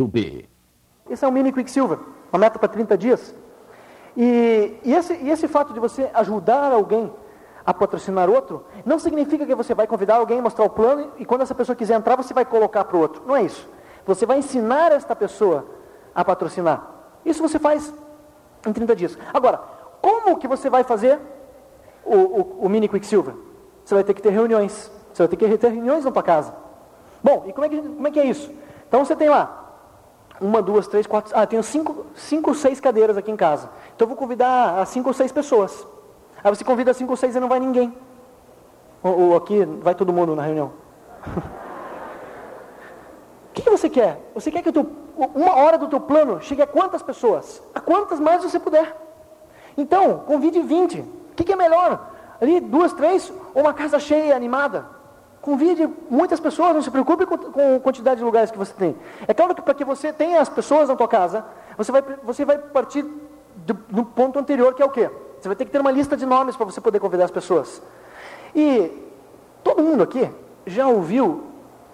do B. Esse é o mini Quicksilver, uma meta para 30 dias. E, e, esse, e esse fato de você ajudar alguém a patrocinar outro, não significa que você vai convidar alguém, mostrar o plano, e quando essa pessoa quiser entrar, você vai colocar para o outro. Não é isso. Você vai ensinar esta pessoa a patrocinar. Isso você faz em 30 dias. Agora, como que você vai fazer o, o, o mini Quicksilver? Você vai ter que ter reuniões. Você vai ter que ter reuniões na tua casa. Bom, e como é que, como é, que é isso? Então você tem lá uma, duas, três, quatro. Ah, tenho cinco, cinco, seis cadeiras aqui em casa. Então eu vou convidar as cinco ou seis pessoas. Aí você convida cinco ou seis e não vai ninguém. Ou, ou aqui vai todo mundo na reunião. O que, que, você quer? Você quer que teu, uma hora do teu plano chegue a quantas pessoas? A quantas mais você puder. Então, convide 20. O que, que é melhor? Ali, duas, três, ou uma casa cheia, animada? Convide muitas pessoas, não se preocupe com, a quantidade de lugares que você tem. É claro que para que você tenha as pessoas na tua casa, você vai, você vai partir do, do ponto anterior, que é o quê? Você vai ter que ter uma lista de nomes para você poder convidar as pessoas. E todo mundo aqui já ouviu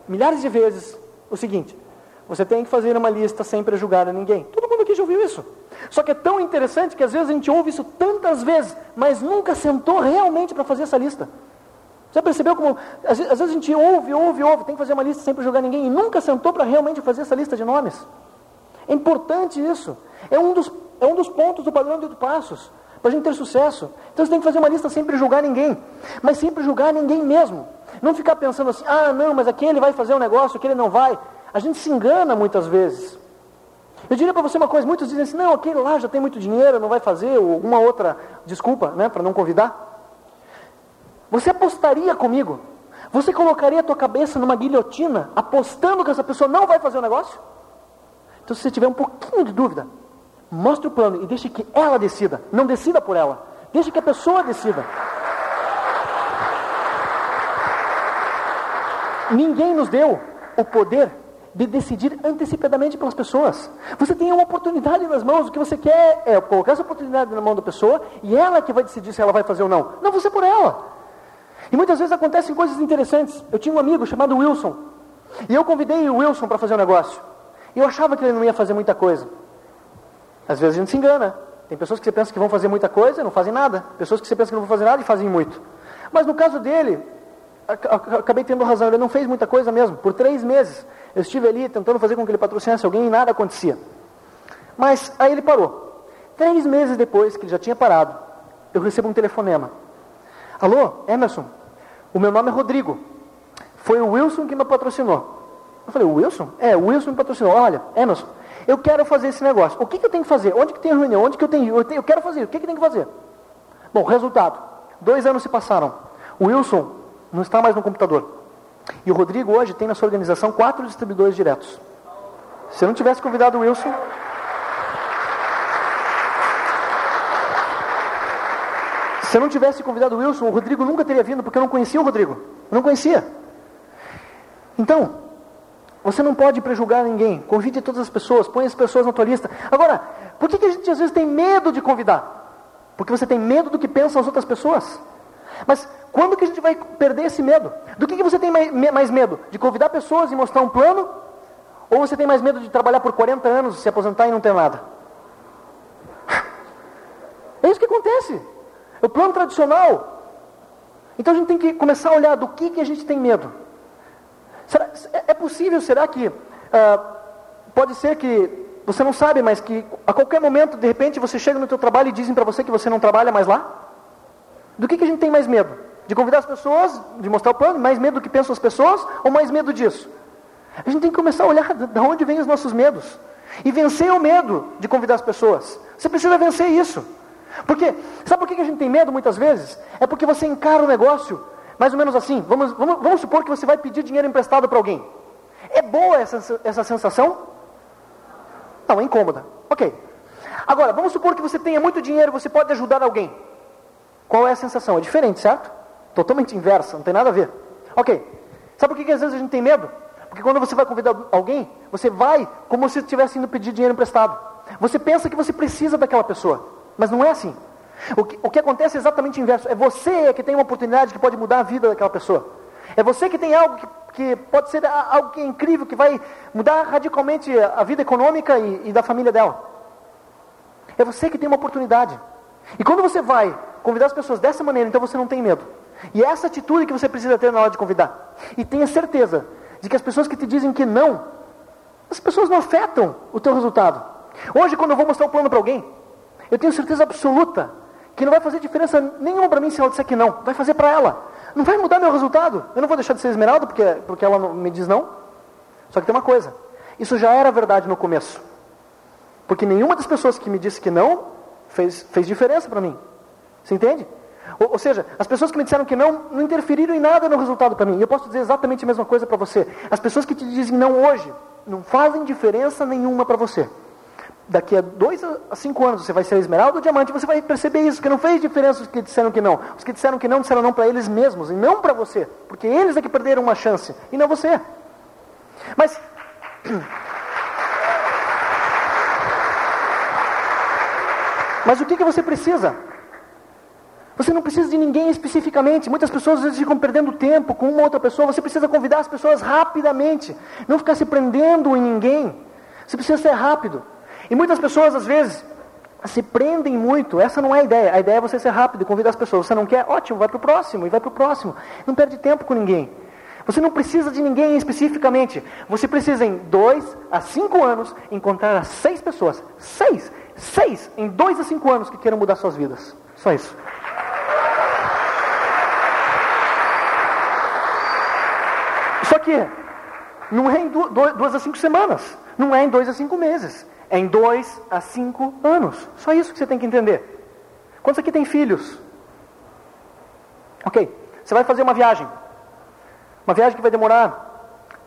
milhares de vezes o seguinte: você tem que fazer uma lista sem prejugar a ninguém. Todo mundo aqui já ouviu isso. Só que é tão interessante que às vezes a gente ouve isso tantas vezes, mas nunca sentou realmente para fazer essa lista. Já percebeu como, às vezes, a gente ouve, ouve, ouve, tem que fazer uma lista sem prejugar ninguém, e nunca sentou para realmente fazer essa lista de nomes? É importante isso. É um dos, é um dos pontos do padrão de oito passos, para a gente ter sucesso. Então você tem que fazer uma lista sem prejugar ninguém, mas sem prejugar ninguém mesmo. Não ficar pensando assim, ah, não, mas aquele vai fazer um negócio, aquele não vai. A gente se engana muitas vezes. Eu diria para você uma coisa, muitos dizem assim, não, aquele lá já tem muito dinheiro, não vai fazer, ou alguma outra desculpa, né, para não convidar. Você apostaria comigo? Você colocaria a tua cabeça numa guilhotina, apostando que essa pessoa não vai fazer o negócio? Então, se você tiver um pouquinho de dúvida, mostre o plano e deixe que ela decida. Não decida por ela. Deixe que a pessoa decida. Ninguém nos deu o poder de decidir antecipadamente pelas pessoas. Você tem uma oportunidade nas mãos, o que você quer é colocar essa oportunidade na mão da pessoa e ela que vai decidir se ela vai fazer ou não. Não você por ela. E muitas vezes acontecem coisas interessantes. Eu tinha um amigo chamado Wilson, e eu convidei o Wilson para fazer um negócio. E eu achava que ele não ia fazer muita coisa. Às vezes a gente se engana. Tem pessoas que você pensa que vão fazer muita coisa e não fazem nada. Pessoas que você pensa que não vão fazer nada e fazem muito. Mas no caso dele, acabei tendo razão, ele não fez muita coisa mesmo. Por três meses eu estive ali tentando fazer com que ele patrocinasse alguém e nada acontecia. Mas aí ele parou. Três meses depois que ele já tinha parado, eu recebo um telefonema. Alô, Emerson, o meu nome é Rodrigo. Foi o Wilson que me patrocinou. Eu falei, Wilson? É, o Wilson me patrocinou. Olha, Emerson, eu quero fazer esse negócio. O que, que eu tenho que fazer? Onde que tem reunião? Onde que eu tenho? Eu, tenho, eu quero fazer. O que, que tem que fazer? Bom, resultado. Dois anos se passaram. O Wilson não está mais no computador. E o Rodrigo hoje tem na sua organização quatro distribuidores diretos. Se eu não tivesse convidado o Wilson. Se eu não tivesse convidado o Wilson, o Rodrigo nunca teria vindo, porque eu não conhecia o Rodrigo. Eu não conhecia. Então, você não pode prejulgar ninguém. Convide todas as pessoas, põe as pessoas na tua lista. Agora, por que, que a gente às vezes tem medo de convidar? Porque você tem medo do que pensam as outras pessoas. Mas quando que a gente vai perder esse medo? Do que, que você tem mais medo? De convidar pessoas e mostrar um plano? Ou você tem mais medo de trabalhar por 40 anos, se aposentar e não ter nada? É isso que acontece. É o plano tradicional. Então a gente tem que começar a olhar do que, que a gente tem medo. Será, é, é possível, será que uh, pode ser que você não sabe, mas que a qualquer momento, de repente, você chega no teu trabalho e dizem para você que você não trabalha mais lá? Do que, que a gente tem mais medo? De convidar as pessoas, de mostrar o plano, mais medo do que pensam as pessoas, ou mais medo disso? A gente tem que começar a olhar de onde vêm os nossos medos. E vencer o medo de convidar as pessoas. Você precisa vencer isso. Porque, sabe por que a gente tem medo muitas vezes? É porque você encara o negócio mais ou menos assim. Vamos, vamos, vamos supor que você vai pedir dinheiro emprestado para alguém. É boa essa, essa sensação? Não, é incômoda. Ok. Agora, vamos supor que você tenha muito dinheiro e você pode ajudar alguém. Qual é a sensação? É diferente, certo? Totalmente inversa, não tem nada a ver. Ok. Sabe por que, que às vezes a gente tem medo? Porque quando você vai convidar alguém, você vai como se estivesse indo pedir dinheiro emprestado. Você pensa que você precisa daquela pessoa, mas não é assim. O que, o que acontece é exatamente o inverso. É você que tem uma oportunidade que pode mudar a vida daquela pessoa. É você que tem algo que, que pode ser algo que é incrível, que vai mudar radicalmente a vida econômica e, e da família dela. É você que tem uma oportunidade. E quando você vai convidar as pessoas dessa maneira, então você não tem medo. E é essa atitude que você precisa ter na hora de convidar. E tenha certeza de que as pessoas que te dizem que não, as pessoas não afetam o teu resultado. Hoje, quando eu vou mostrar o plano para alguém, eu tenho certeza absoluta que não vai fazer diferença nenhuma para mim se ela disser que não. Vai fazer para ela. Não vai mudar meu resultado. Eu não vou deixar de ser esmeralda porque, porque ela me diz não. Só que tem uma coisa. Isso já era verdade no começo. Porque nenhuma das pessoas que me disse que não fez, fez diferença para mim. Você entende? Ou, ou, seja, as pessoas que me disseram que não, não interferiram em nada no resultado para mim. E eu posso dizer exatamente a mesma coisa para você. As pessoas que te dizem não hoje, não fazem diferença nenhuma para você daqui a dois a cinco anos você vai ser esmeralda ou diamante, você vai perceber isso, que não fez diferença os que disseram que não. Os que disseram que não, disseram não para eles mesmos, e não para você, porque eles é que perderam uma chance, e não você. Mas. Mas o que, que você precisa? Você não precisa de ninguém especificamente. Muitas pessoas às vezes ficam perdendo tempo com uma outra pessoa. Você precisa convidar as pessoas rapidamente. Não ficar se prendendo em ninguém. Você precisa ser rápido. E muitas pessoas, às vezes, se prendem muito. Essa não é a ideia. A ideia é você ser rápido convidar as pessoas. Você não quer? Ótimo, vai para o próximo e vai para o próximo. Não perde tempo com ninguém. Você não precisa de ninguém especificamente. Você precisa, em dois a cinco anos, encontrar as seis pessoas. Seis! Seis! Em dois a cinco anos que queiram mudar suas vidas. Só isso. Só que não é em duas a cinco semanas. Não é em dois a cinco meses em dois a cinco anos. Só isso que você tem que entender. Quantos aqui tem filhos? Ok, você vai fazer uma viagem. Uma viagem que vai demorar,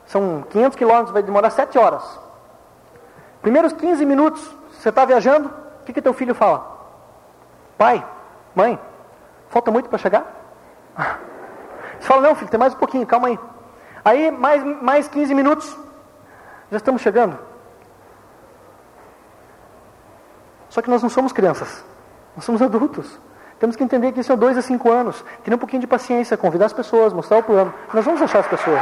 são 500 quilômetros, vai demorar 7 horas. Primeiros 15 minutos, você está viajando, o que, que teu filho fala? Pai, mãe, falta muito para chegar? Você fala, não filho, tem mais um pouquinho, calma aí. Aí, mais, mais 15 minutos, já estamos chegando. Só que nós não somos crianças, nós somos adultos. Temos que entender que isso é dois a cinco anos. Ter um pouquinho de paciência, convidar as pessoas, mostrar o plano. Nós vamos achar as pessoas.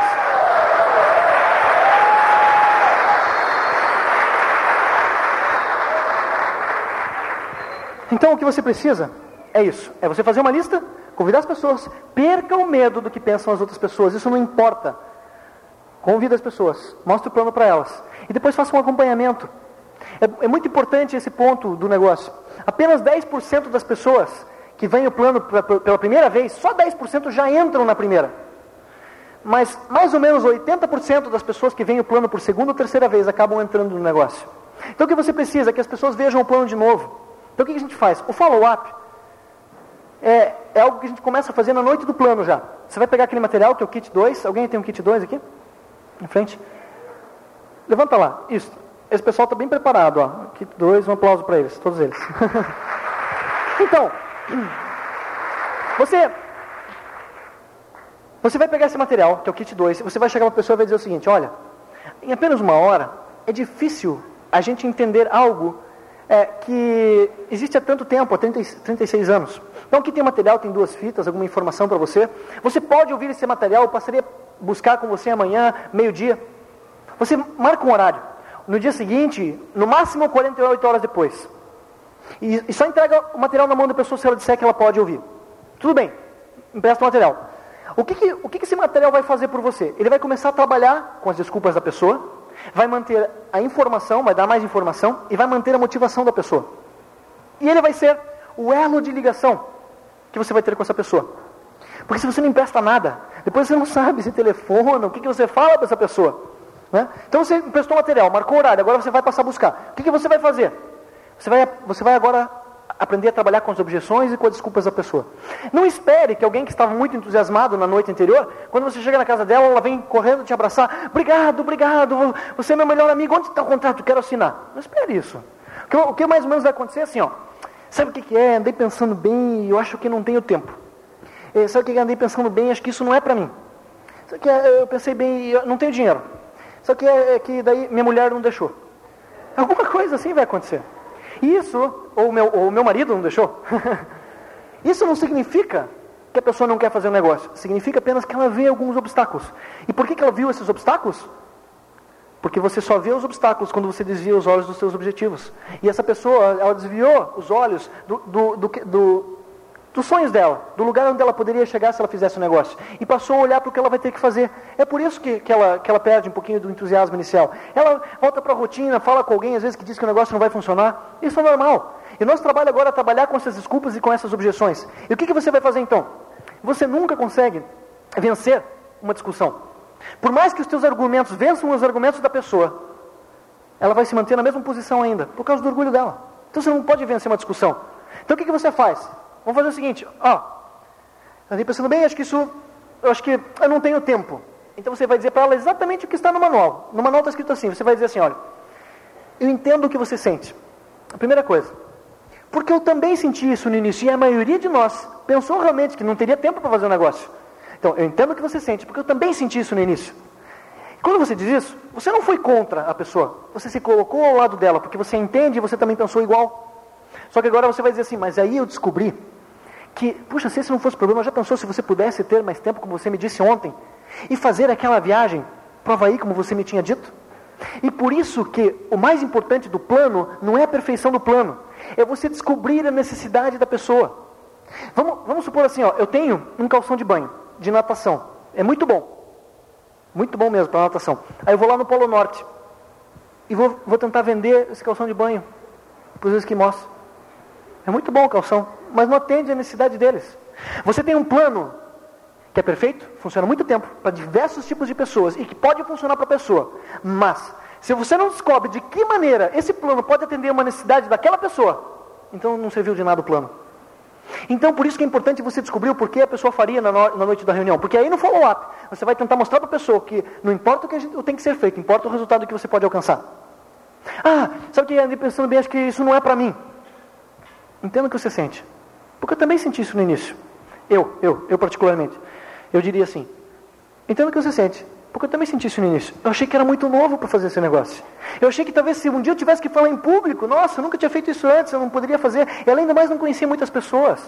Então o que você precisa é isso: é você fazer uma lista, convidar as pessoas, perca o medo do que pensam as outras pessoas, isso não importa. Convida as pessoas, mostre o plano para elas. E depois faça um acompanhamento. É, é muito importante esse ponto do negócio. Apenas 10% das pessoas que vêm o plano pela primeira vez, só 10% já entram na primeira. Mas mais ou menos 80% das pessoas que vêm o plano por segunda ou terceira vez acabam entrando no negócio. Então o que você precisa é que as pessoas vejam o plano de novo. Então o que a gente faz? O follow-up é, é algo que a gente começa a fazer na noite do plano já. Você vai pegar aquele material que é o kit 2. Alguém tem um kit 2 aqui? Na frente? Levanta lá. Isso. Esse pessoal está bem preparado, ó. Kit 2, um aplauso para eles, todos eles. então, você você vai pegar esse material, que é o kit 2, você vai chegar uma pessoa e vai dizer o seguinte: olha, em apenas uma hora é difícil a gente entender algo é, que existe há tanto tempo, há 30, 36 anos. Então aqui tem material, tem duas fitas, alguma informação para você. Você pode ouvir esse material, eu passaria a buscar com você amanhã, meio-dia. Você marca um horário no dia seguinte, no máximo 48 horas depois. E, e, só entrega o material na mão da pessoa se ela disser que ela pode ouvir. Tudo bem, empresta o material. O que, que, o que, que esse material vai fazer por você? Ele vai começar a trabalhar com as desculpas da pessoa, vai manter a informação, vai dar mais informação e vai manter a motivação da pessoa. E ele vai ser o elo de ligação que você vai ter com essa pessoa. Porque se você não empresta nada, depois você não sabe se telefona, o que, que você fala para essa pessoa. Né? Então você emprestou material, marcou horário, agora você vai passar a buscar. O que, que você vai fazer? Você vai, você vai agora aprender a trabalhar com as objeções e com as desculpas da pessoa. Não espere que alguém que estava muito entusiasmado na noite anterior, quando você chega na casa dela, ela vem correndo te abraçar. Obrigado, obrigado, você é meu melhor amigo. Onde está o contrato? Quero assinar. Não espere isso. O que, o que mais ou menos vai acontecer é assim, ó. Sabe o que, que é? Andei pensando bem e eu acho que não tenho tempo. É, sabe o que andei pensando bem? Acho que isso não é para mim. Sabe o que é? Eu pensei bem e não tenho dinheiro. Só que é, é que daí minha mulher não deixou. Alguma coisa assim vai acontecer. Isso, ou meu, ou meu marido não deixou. Isso não significa que a pessoa não quer fazer um negócio? Significa apenas que ela vê alguns obstáculos. E por que, que ela viu esses obstáculos? Porque você só vê os obstáculos quando você desvia os olhos dos seus objetivos. E essa pessoa, ela desviou os olhos do, do, do, do dos sonhos dela, do lugar onde ela poderia chegar se ela fizesse o um negócio. E passou a olhar para o que ela vai ter que fazer. É por isso que, que, ela, que ela perde um pouquinho do entusiasmo inicial. Ela volta para a rotina, fala com alguém, às vezes, que diz que o negócio não vai funcionar. Isso é normal. E nosso trabalho agora é trabalhar com essas desculpas e com essas objeções. E o que, que você vai fazer então? Você nunca consegue vencer uma discussão. Por mais que os teus argumentos vençam os argumentos da pessoa, ela vai se manter na mesma posição ainda, por causa do orgulho dela. Então você não pode vencer uma discussão. Então o que, que você faz? Vamos fazer o seguinte, ó, estou pensando bem, acho que isso, eu acho que eu não tenho tempo. Então você vai dizer para ela exatamente o que está no manual. No manual está escrito assim, você vai dizer assim, olha, eu entendo o que você sente. A primeira coisa, porque eu também senti isso no início, e a maioria de nós pensou realmente que não teria tempo para fazer o um negócio. Então, eu entendo o que você sente, porque eu também senti isso no início. E quando você diz isso, você não foi contra a pessoa, você se colocou ao lado dela, porque você entende e você também pensou igual. Só que agora você vai dizer assim, mas aí eu descobri que, puxa, se esse não fosse problema, já pensou se você pudesse ter mais tempo, como você me disse ontem, e fazer aquela viagem para Havaí, como você me tinha dito? E por isso que o mais importante do plano não é a perfeição do plano, é você descobrir a necessidade da pessoa. Vamos, vamos supor assim, ó, eu tenho um calção de banho, de natação, é muito bom, muito bom mesmo para natação. Aí eu vou lá no Polo Norte e vou, vou tentar vender esse calção de banho para os esquimós. É muito bom o calção, mas não atende a necessidade deles. Você tem um plano que é perfeito, funciona muito tempo para diversos tipos de pessoas e que pode funcionar para a pessoa, mas se você não descobre de que maneira esse plano pode atender uma necessidade daquela pessoa, então não serviu de nada o plano. Então, por isso que é importante você descobrir o porquê a pessoa faria na, no, na noite da reunião. Porque aí no follow-up, você vai tentar mostrar para a pessoa que não importa o que gente, tem que ser feito, importa o resultado que você pode alcançar. Ah, sabe que pensando bem? Acho que isso não é para mim. Entenda o que você sente. Porque eu também senti isso no início. Eu, eu, eu particularmente. Eu diria assim: entenda o que você sente. Porque eu também senti isso no início. Eu achei que era muito novo para fazer esse negócio. Eu achei que talvez se um dia eu tivesse que falar em público, nossa, eu nunca tinha feito isso antes, eu não poderia fazer. E além do mais, não conhecia muitas pessoas.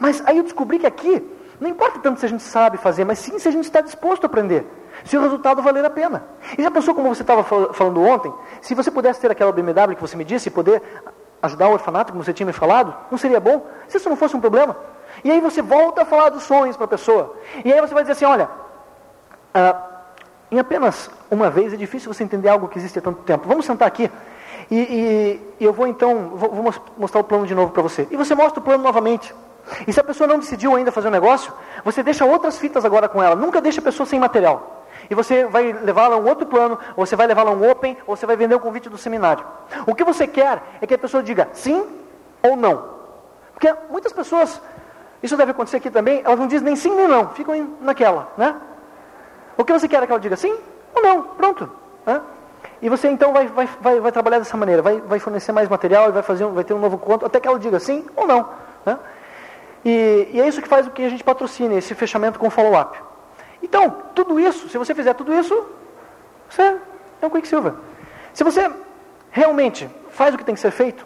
Mas aí eu descobri que aqui, não importa tanto se a gente sabe fazer, mas sim se a gente está disposto a aprender. Se o resultado valer a pena. E já pensou como você estava falando ontem? Se você pudesse ter aquela BMW que você me disse e poder ajudar o orfanato, como você tinha me falado, não seria bom? Se isso não fosse um problema. E aí você volta a falar dos sonhos para a pessoa. E aí você vai dizer assim: olha, uh, em apenas uma vez é difícil você entender algo que existe há tanto tempo. Vamos sentar aqui e, e, e eu vou então vou, vou mostrar o plano de novo para você. E você mostra o plano novamente. E se a pessoa não decidiu ainda fazer um negócio, você deixa outras fitas agora com ela. Nunca deixa a pessoa sem material. E você vai levá-la a um outro plano, ou você vai levá-la a um open, ou você vai vender o convite do seminário. O que você quer é que a pessoa diga sim ou não. Porque muitas pessoas, isso deve acontecer aqui também, elas não dizem nem sim nem não, ficam naquela, né? O que você quer é que ela diga sim ou não, pronto. Né? E você então vai, vai, vai, vai, trabalhar dessa maneira, vai, vai fornecer mais material vai, fazer, vai ter um novo conto, até que ela diga sim ou não. Né? E, e, é isso que faz o que a gente patrocina, esse fechamento com follow-up. Então, tudo isso, se você fizer tudo isso, você é um Quicksilver. Se você realmente faz o que tem que ser feito,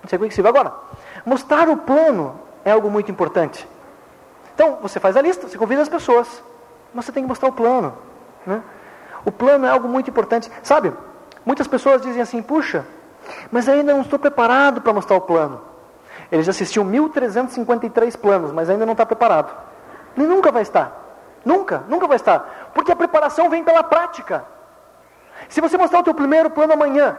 você é Quicksilver. Agora, mostrar o plano é algo muito importante. Então, você faz a lista, você convida as pessoas, mas você tem que mostrar o plano. Né? O plano é algo muito importante. Sabe, muitas pessoas dizem assim, puxa, mas ainda não estou preparado para mostrar o plano. Ele já assistiu 1.353 planos, mas ainda não está preparado. Nem nunca vai estar. Nunca, nunca vai estar. Porque a preparação vem pela prática. Se você mostrar o teu primeiro plano amanhã,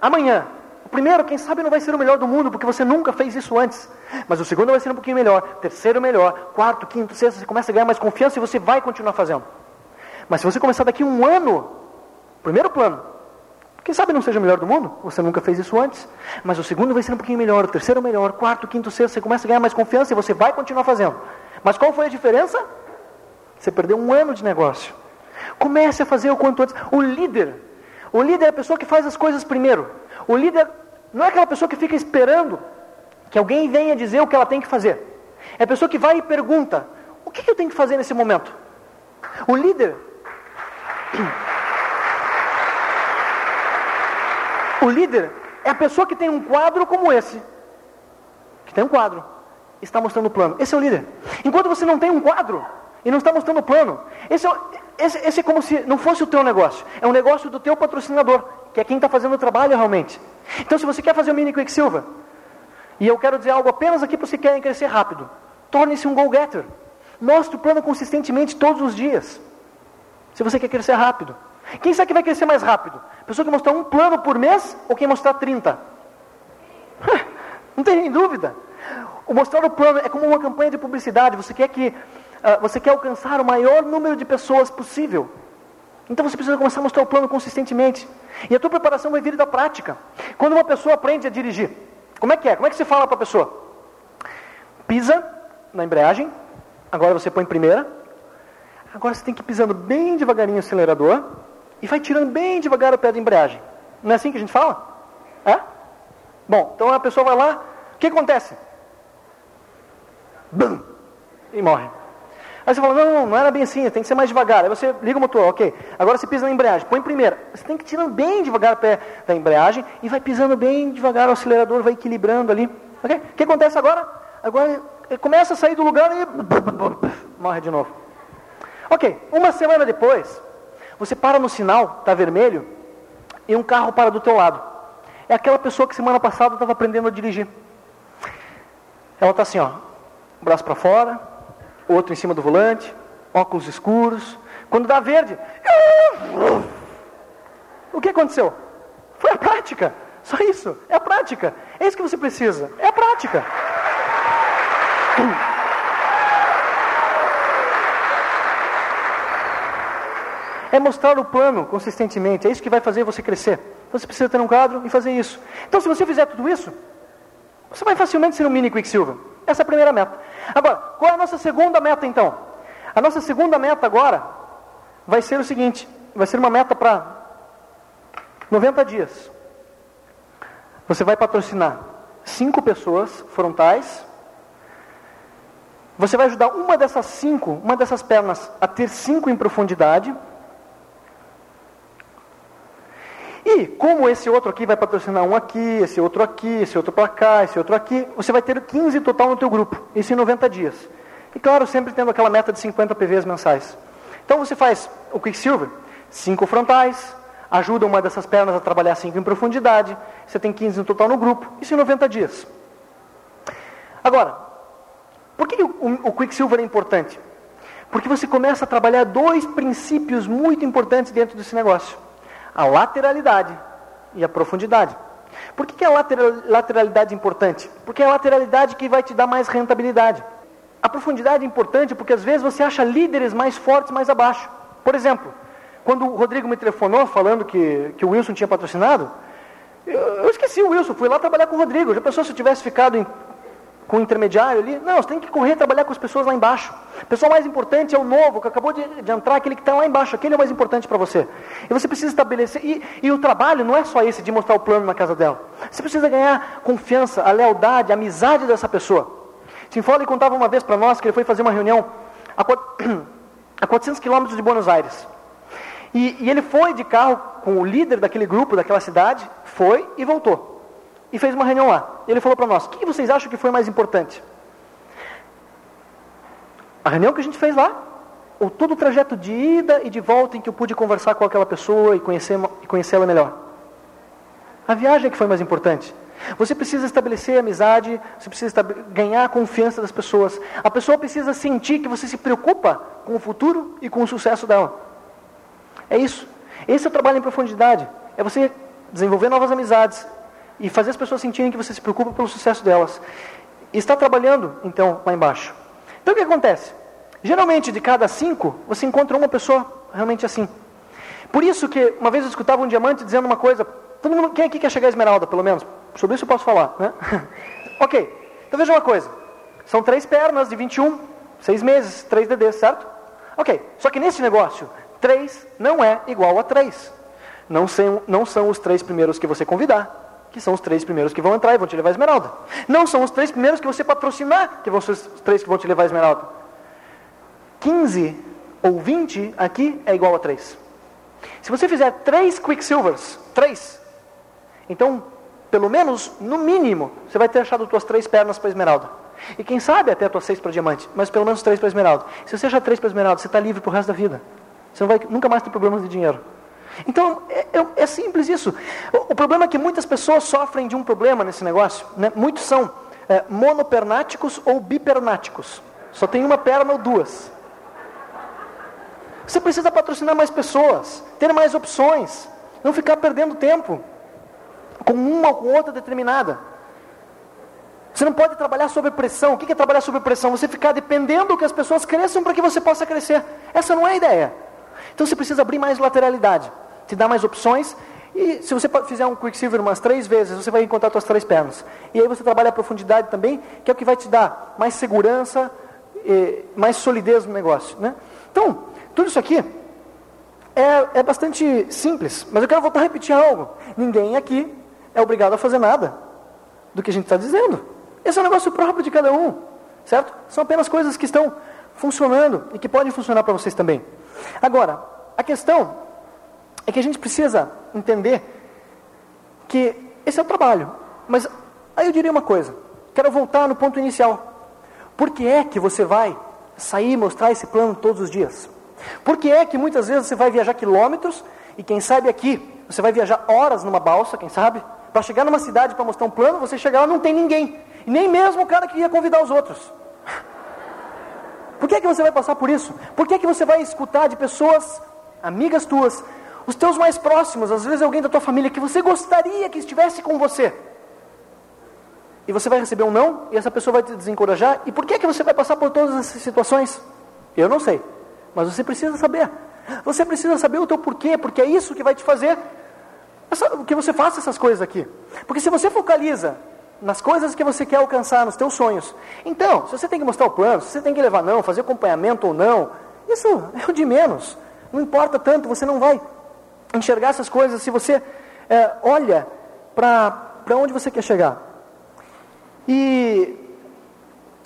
amanhã, o primeiro, quem sabe, não vai ser o melhor do mundo, porque você nunca fez isso antes. Mas o segundo vai ser um pouquinho melhor, terceiro melhor, quarto, quinto, sexto, você começa a ganhar mais confiança e você vai continuar fazendo. Mas se você começar daqui um ano, primeiro plano, quem sabe não seja o melhor do mundo, você nunca fez isso antes. Mas o segundo vai ser um pouquinho melhor, o terceiro melhor, quarto, quinto, sexto, você começa a ganhar mais confiança e você vai continuar fazendo. Mas qual foi a diferença? Você perdeu um ano de negócio. Comece a fazer o quanto antes. O líder, o líder é a pessoa que faz as coisas primeiro. O líder não é aquela pessoa que fica esperando que alguém venha dizer o que ela tem que fazer. É a pessoa que vai e pergunta: o que, eu tenho que fazer nesse momento? O líder. O líder é a pessoa que tem um quadro como esse. Que tem um quadro. está mostrando o plano. Esse é o líder. Enquanto você não tem um quadro e não está mostrando o plano, esse é, esse, esse é como se não fosse o teu negócio. É um negócio do teu patrocinador, que é quem está fazendo o trabalho realmente. Então, se você quer fazer o mini Quicksilver, e eu quero dizer algo apenas aqui para você querem crescer rápido, torne-se um go-getter. Mostre o plano consistentemente todos os dias. Se você quer crescer rápido. Quem sabe que vai crescer mais rápido? Pessoa que mostrar um plano por mês ou quem mostrar 30? Não tem nem dúvida. O mostrar o plano é como uma campanha de publicidade. Você quer que você quer alcançar o maior número de pessoas possível. Então você precisa começar a mostrar o plano consistentemente. E a tua preparação vai vir da prática. Quando uma pessoa aprende a dirigir, como é que é? Como é que você fala para a pessoa? Pisa na embreagem. Agora você põe primeira. Agora você tem que ir pisando bem devagarinho o acelerador e vai tirando bem devagar o pé da embreagem. Não é assim que a gente fala? É? Bom, então a pessoa vai lá, o que acontece? Bum! E morre. Aí você fala, não, não, não era bem assim, tem que ser mais devagar. Aí você liga o motor, ok. Agora você pisa na embreagem, põe primeira. Você tem que tirar bem devagar o pé da embreagem e vai pisando bem devagar o acelerador, vai equilibrando ali. Ok? O que acontece agora? Agora começa a sair do lugar e morre de novo. Ok, uma semana depois, você para no sinal, está vermelho, e um carro para do teu lado. É aquela pessoa que semana passada estava aprendendo a dirigir. Ela está assim, ó, braço para fora, outro em cima do volante, óculos escuros. Quando dá verde, o que aconteceu? Foi a prática. Só isso. É a prática. É isso que você precisa. É a prática. é mostrar o plano consistentemente. É isso que vai fazer você crescer. Então você precisa ter um quadro e fazer isso. Então, se você fizer tudo isso, você vai facilmente ser um mini Quicksilver. Essa é a primeira meta. Agora, qual é a nossa segunda meta então? A nossa segunda meta agora vai ser o seguinte: vai ser uma meta para 90 dias. Você vai patrocinar cinco pessoas frontais. Você vai ajudar uma dessas cinco, uma dessas pernas, a ter cinco em profundidade. Como esse outro aqui vai patrocinar um aqui, esse outro aqui, esse outro para cá, esse outro aqui, você vai ter 15 total no teu grupo, isso em 90 dias. E claro, sempre tendo aquela meta de 50 PVs mensais. Então você faz o Quicksilver, 5 frontais, ajuda uma dessas pernas a trabalhar 5 em profundidade, você tem 15 no total no grupo, isso em 90 dias. Agora, por que o, o Quicksilver é importante? Porque você começa a trabalhar dois princípios muito importantes dentro desse negócio a lateralidade e a profundidade. Por que, que a lateralidade é importante? Porque é a lateralidade que vai te dar mais rentabilidade. A profundidade é importante porque às vezes você acha líderes mais fortes mais abaixo. Por exemplo, quando o Rodrigo me telefonou falando que, que o Wilson tinha patrocinado, eu, eu esqueci o Wilson, fui lá trabalhar com o Rodrigo. Já pensou se eu tivesse ficado em com o intermediário ali. Não, você tem que correr trabalhar com as pessoas lá embaixo. O pessoal mais importante é o novo, que acabou de, de entrar, aquele que está lá embaixo. Aquele é o mais importante para você. E você precisa estabelecer. E, e, o trabalho não é só esse de mostrar o plano na casa dela. Você precisa ganhar confiança, a lealdade, a amizade dessa pessoa. Tim Foley contava uma vez para nós que ele foi fazer uma reunião a, a 400 quilômetros de Buenos Aires. E, e ele foi de carro com o líder daquele grupo, daquela cidade, foi e voltou e fez uma reunião lá. Ele falou para nós: o que vocês acham que foi mais importante? A reunião que a gente fez lá, ou todo o trajeto de ida e de volta em que eu pude conversar com aquela pessoa e conhecê-la conhecê melhor? A viagem é que foi mais importante. Você precisa estabelecer amizade, você precisa ganhar a confiança das pessoas. A pessoa precisa sentir que você se preocupa com o futuro e com o sucesso dela. É isso. Esse é o trabalho em profundidade. É você desenvolver novas amizades, e fazer as pessoas sentirem que você se preocupa pelo sucesso delas. Está trabalhando, então, lá embaixo. Então o que acontece? Geralmente, de cada cinco, você encontra uma pessoa realmente assim. Por isso que, uma vez eu escutava um diamante dizendo uma coisa, todo mundo, quem aqui quer chegar a esmeralda, pelo menos? Sobre isso eu posso falar, né? ok, então veja uma coisa. São três pernas de 21, seis meses, três DDs, certo? Ok, só que nesse negócio, três não é igual a três. Não são, não são os três primeiros que você convidar que são os três primeiros que vão entrar e vão te levar a esmeralda. Não são os três primeiros que você patrocinar, que vão ser os três que vão te levar a esmeralda. 15 ou 20 aqui é igual a 3. Se você fizer três Quicksilvers, três, então, pelo menos, no mínimo, você vai ter achado suas três pernas para esmeralda. E quem sabe até tua seis para diamante, mas pelo menos três para esmeralda. Se você achar três para esmeralda, você está livre para o resto da vida. Você não vai nunca mais ter problemas de dinheiro. Então, é, é, é simples isso. O, o, problema é que muitas pessoas sofrem de um problema nesse negócio. Né? Muitos são é, monopernáticos ou bipernáticos. Só tem uma perna ou duas. Você precisa patrocinar mais pessoas, ter mais opções, não ficar perdendo tempo com uma ou com outra determinada. Você não pode trabalhar sob pressão. O que é trabalhar sob pressão? Você ficar dependendo que as pessoas cresçam para que você possa crescer. Essa não é a ideia. Então você precisa abrir mais lateralidade, te dar mais opções. E se você fizer um Quicksilver umas três vezes, você vai encontrar suas três pernas. E aí você trabalha a profundidade também, que é o que vai te dar mais segurança, mais solidez no negócio. Né? Então, tudo isso aqui é, é bastante simples, mas eu quero voltar a repetir algo. Ninguém aqui é obrigado a fazer nada do que a gente está dizendo. Esse é um negócio próprio de cada um, certo? São apenas coisas que estão funcionando e que podem funcionar para vocês também. Agora, a questão é que a gente precisa entender que esse é o trabalho. Mas aí eu diria uma coisa, quero voltar no ponto inicial. Por que é que você vai sair e mostrar esse plano todos os dias? Por que é que muitas vezes você vai viajar quilômetros e quem sabe aqui você vai viajar horas numa balsa, quem sabe? Para chegar numa cidade para mostrar um plano, você chegar lá não tem ninguém. Nem mesmo o cara que ia convidar os outros. Por que é que você vai passar por isso? Por que é que você vai escutar de pessoas, amigas tuas, os teus mais próximos, às vezes alguém da tua família que você gostaria que estivesse com você? E você vai receber um não, e essa pessoa vai te desencorajar. E por que, é que você vai passar por todas essas situações? Eu não sei, mas você precisa saber. Você precisa saber o teu porquê, porque é isso que vai te fazer que você faça essas coisas aqui. Porque se você focaliza nas coisas que você quer alcançar, nos teus sonhos, então, se você tem que mostrar o plano, se você tem que levar não, fazer acompanhamento ou não, isso é o de menos. Não importa tanto, você não vai enxergar essas coisas se você é, olha para onde você quer chegar. E,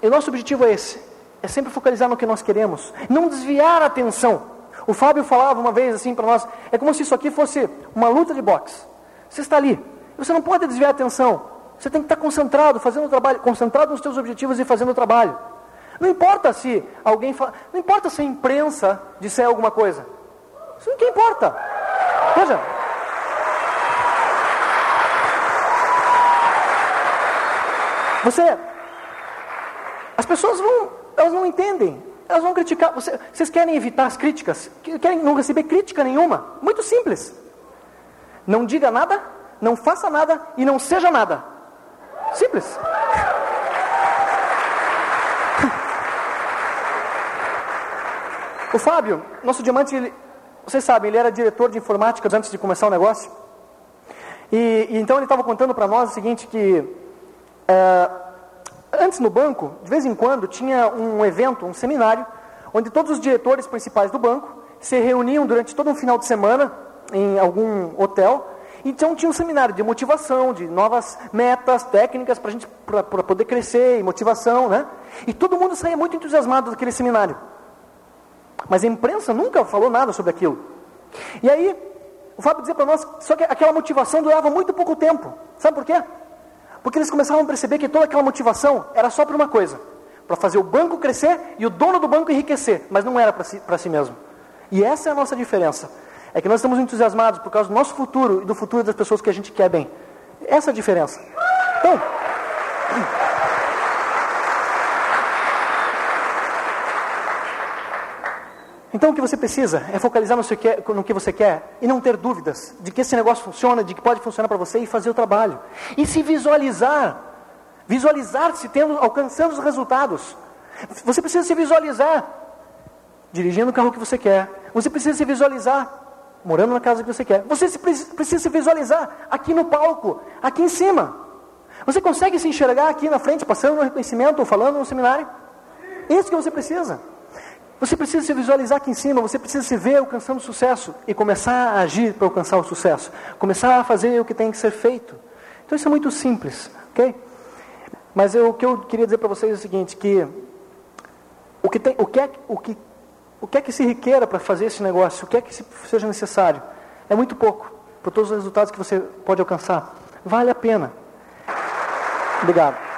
e o nosso objetivo é esse: é sempre focalizar no que nós queremos, não desviar a atenção. O Fábio falava uma vez assim para nós: é como se isso aqui fosse uma luta de boxe. Você está ali, você não pode desviar a atenção. Você tem que estar concentrado, fazendo o trabalho, concentrado nos seus objetivos e fazendo o trabalho. Não importa se alguém fala, não importa se a imprensa disser alguma coisa. Isso não que importa. Veja, Você, as pessoas vão, elas não entendem, elas vão criticar. Você, vocês querem evitar as críticas? Querem não receber crítica nenhuma? Muito simples. Não diga nada, não faça nada e não seja nada. Simples. O Fábio, nosso diamante, ele, vocês sabem, ele era diretor de informática antes de começar o negócio. E, e então ele estava contando para nós o seguinte que é, antes no banco, de vez em quando, tinha um evento, um seminário, onde todos os diretores principais do banco se reuniam durante todo um final de semana em algum hotel. Então tinha um seminário de motivação, de novas metas, técnicas para a gente para poder crescer e motivação, né? E todo mundo saía muito entusiasmado daquele seminário. Mas a imprensa nunca falou nada sobre aquilo. E aí, o Fábio dizia para nós, só que aquela motivação durava muito pouco tempo. Sabe por quê? Porque eles começavam a perceber que toda aquela motivação era só para uma coisa: para fazer o banco crescer e o dono do banco enriquecer, mas não era para si, si mesmo. E essa é a nossa diferença. É que nós estamos entusiasmados por causa do nosso futuro e do futuro das pessoas que a gente quer bem. Essa é a diferença. Então. Então o que você precisa é focalizar no, quer, no, que você quer e não ter dúvidas de que esse negócio funciona, de que pode funcionar para você e fazer o trabalho. E se visualizar, visualizar-se tendo, alcançando os resultados. Você precisa se visualizar dirigindo o carro que você quer. Você precisa se visualizar morando na casa que você quer. Você precisa se visualizar aqui no palco, aqui em cima. Você consegue se enxergar aqui na frente, passando no reconhecimento ou falando no seminário? É isso que você precisa. Você precisa se visualizar aqui em cima, você precisa se ver alcançando sucesso e começar a agir para alcançar o sucesso. Começar a fazer o que tem que ser feito. Então isso é muito simples, ok? Mas eu, o que eu queria dizer para vocês é o seguinte, que o que, tem, o que, é, o que, o que é que se requer para fazer esse negócio, o que é que seja necessário, é muito pouco para todos os resultados que você pode alcançar. Vale a pena. Obrigado.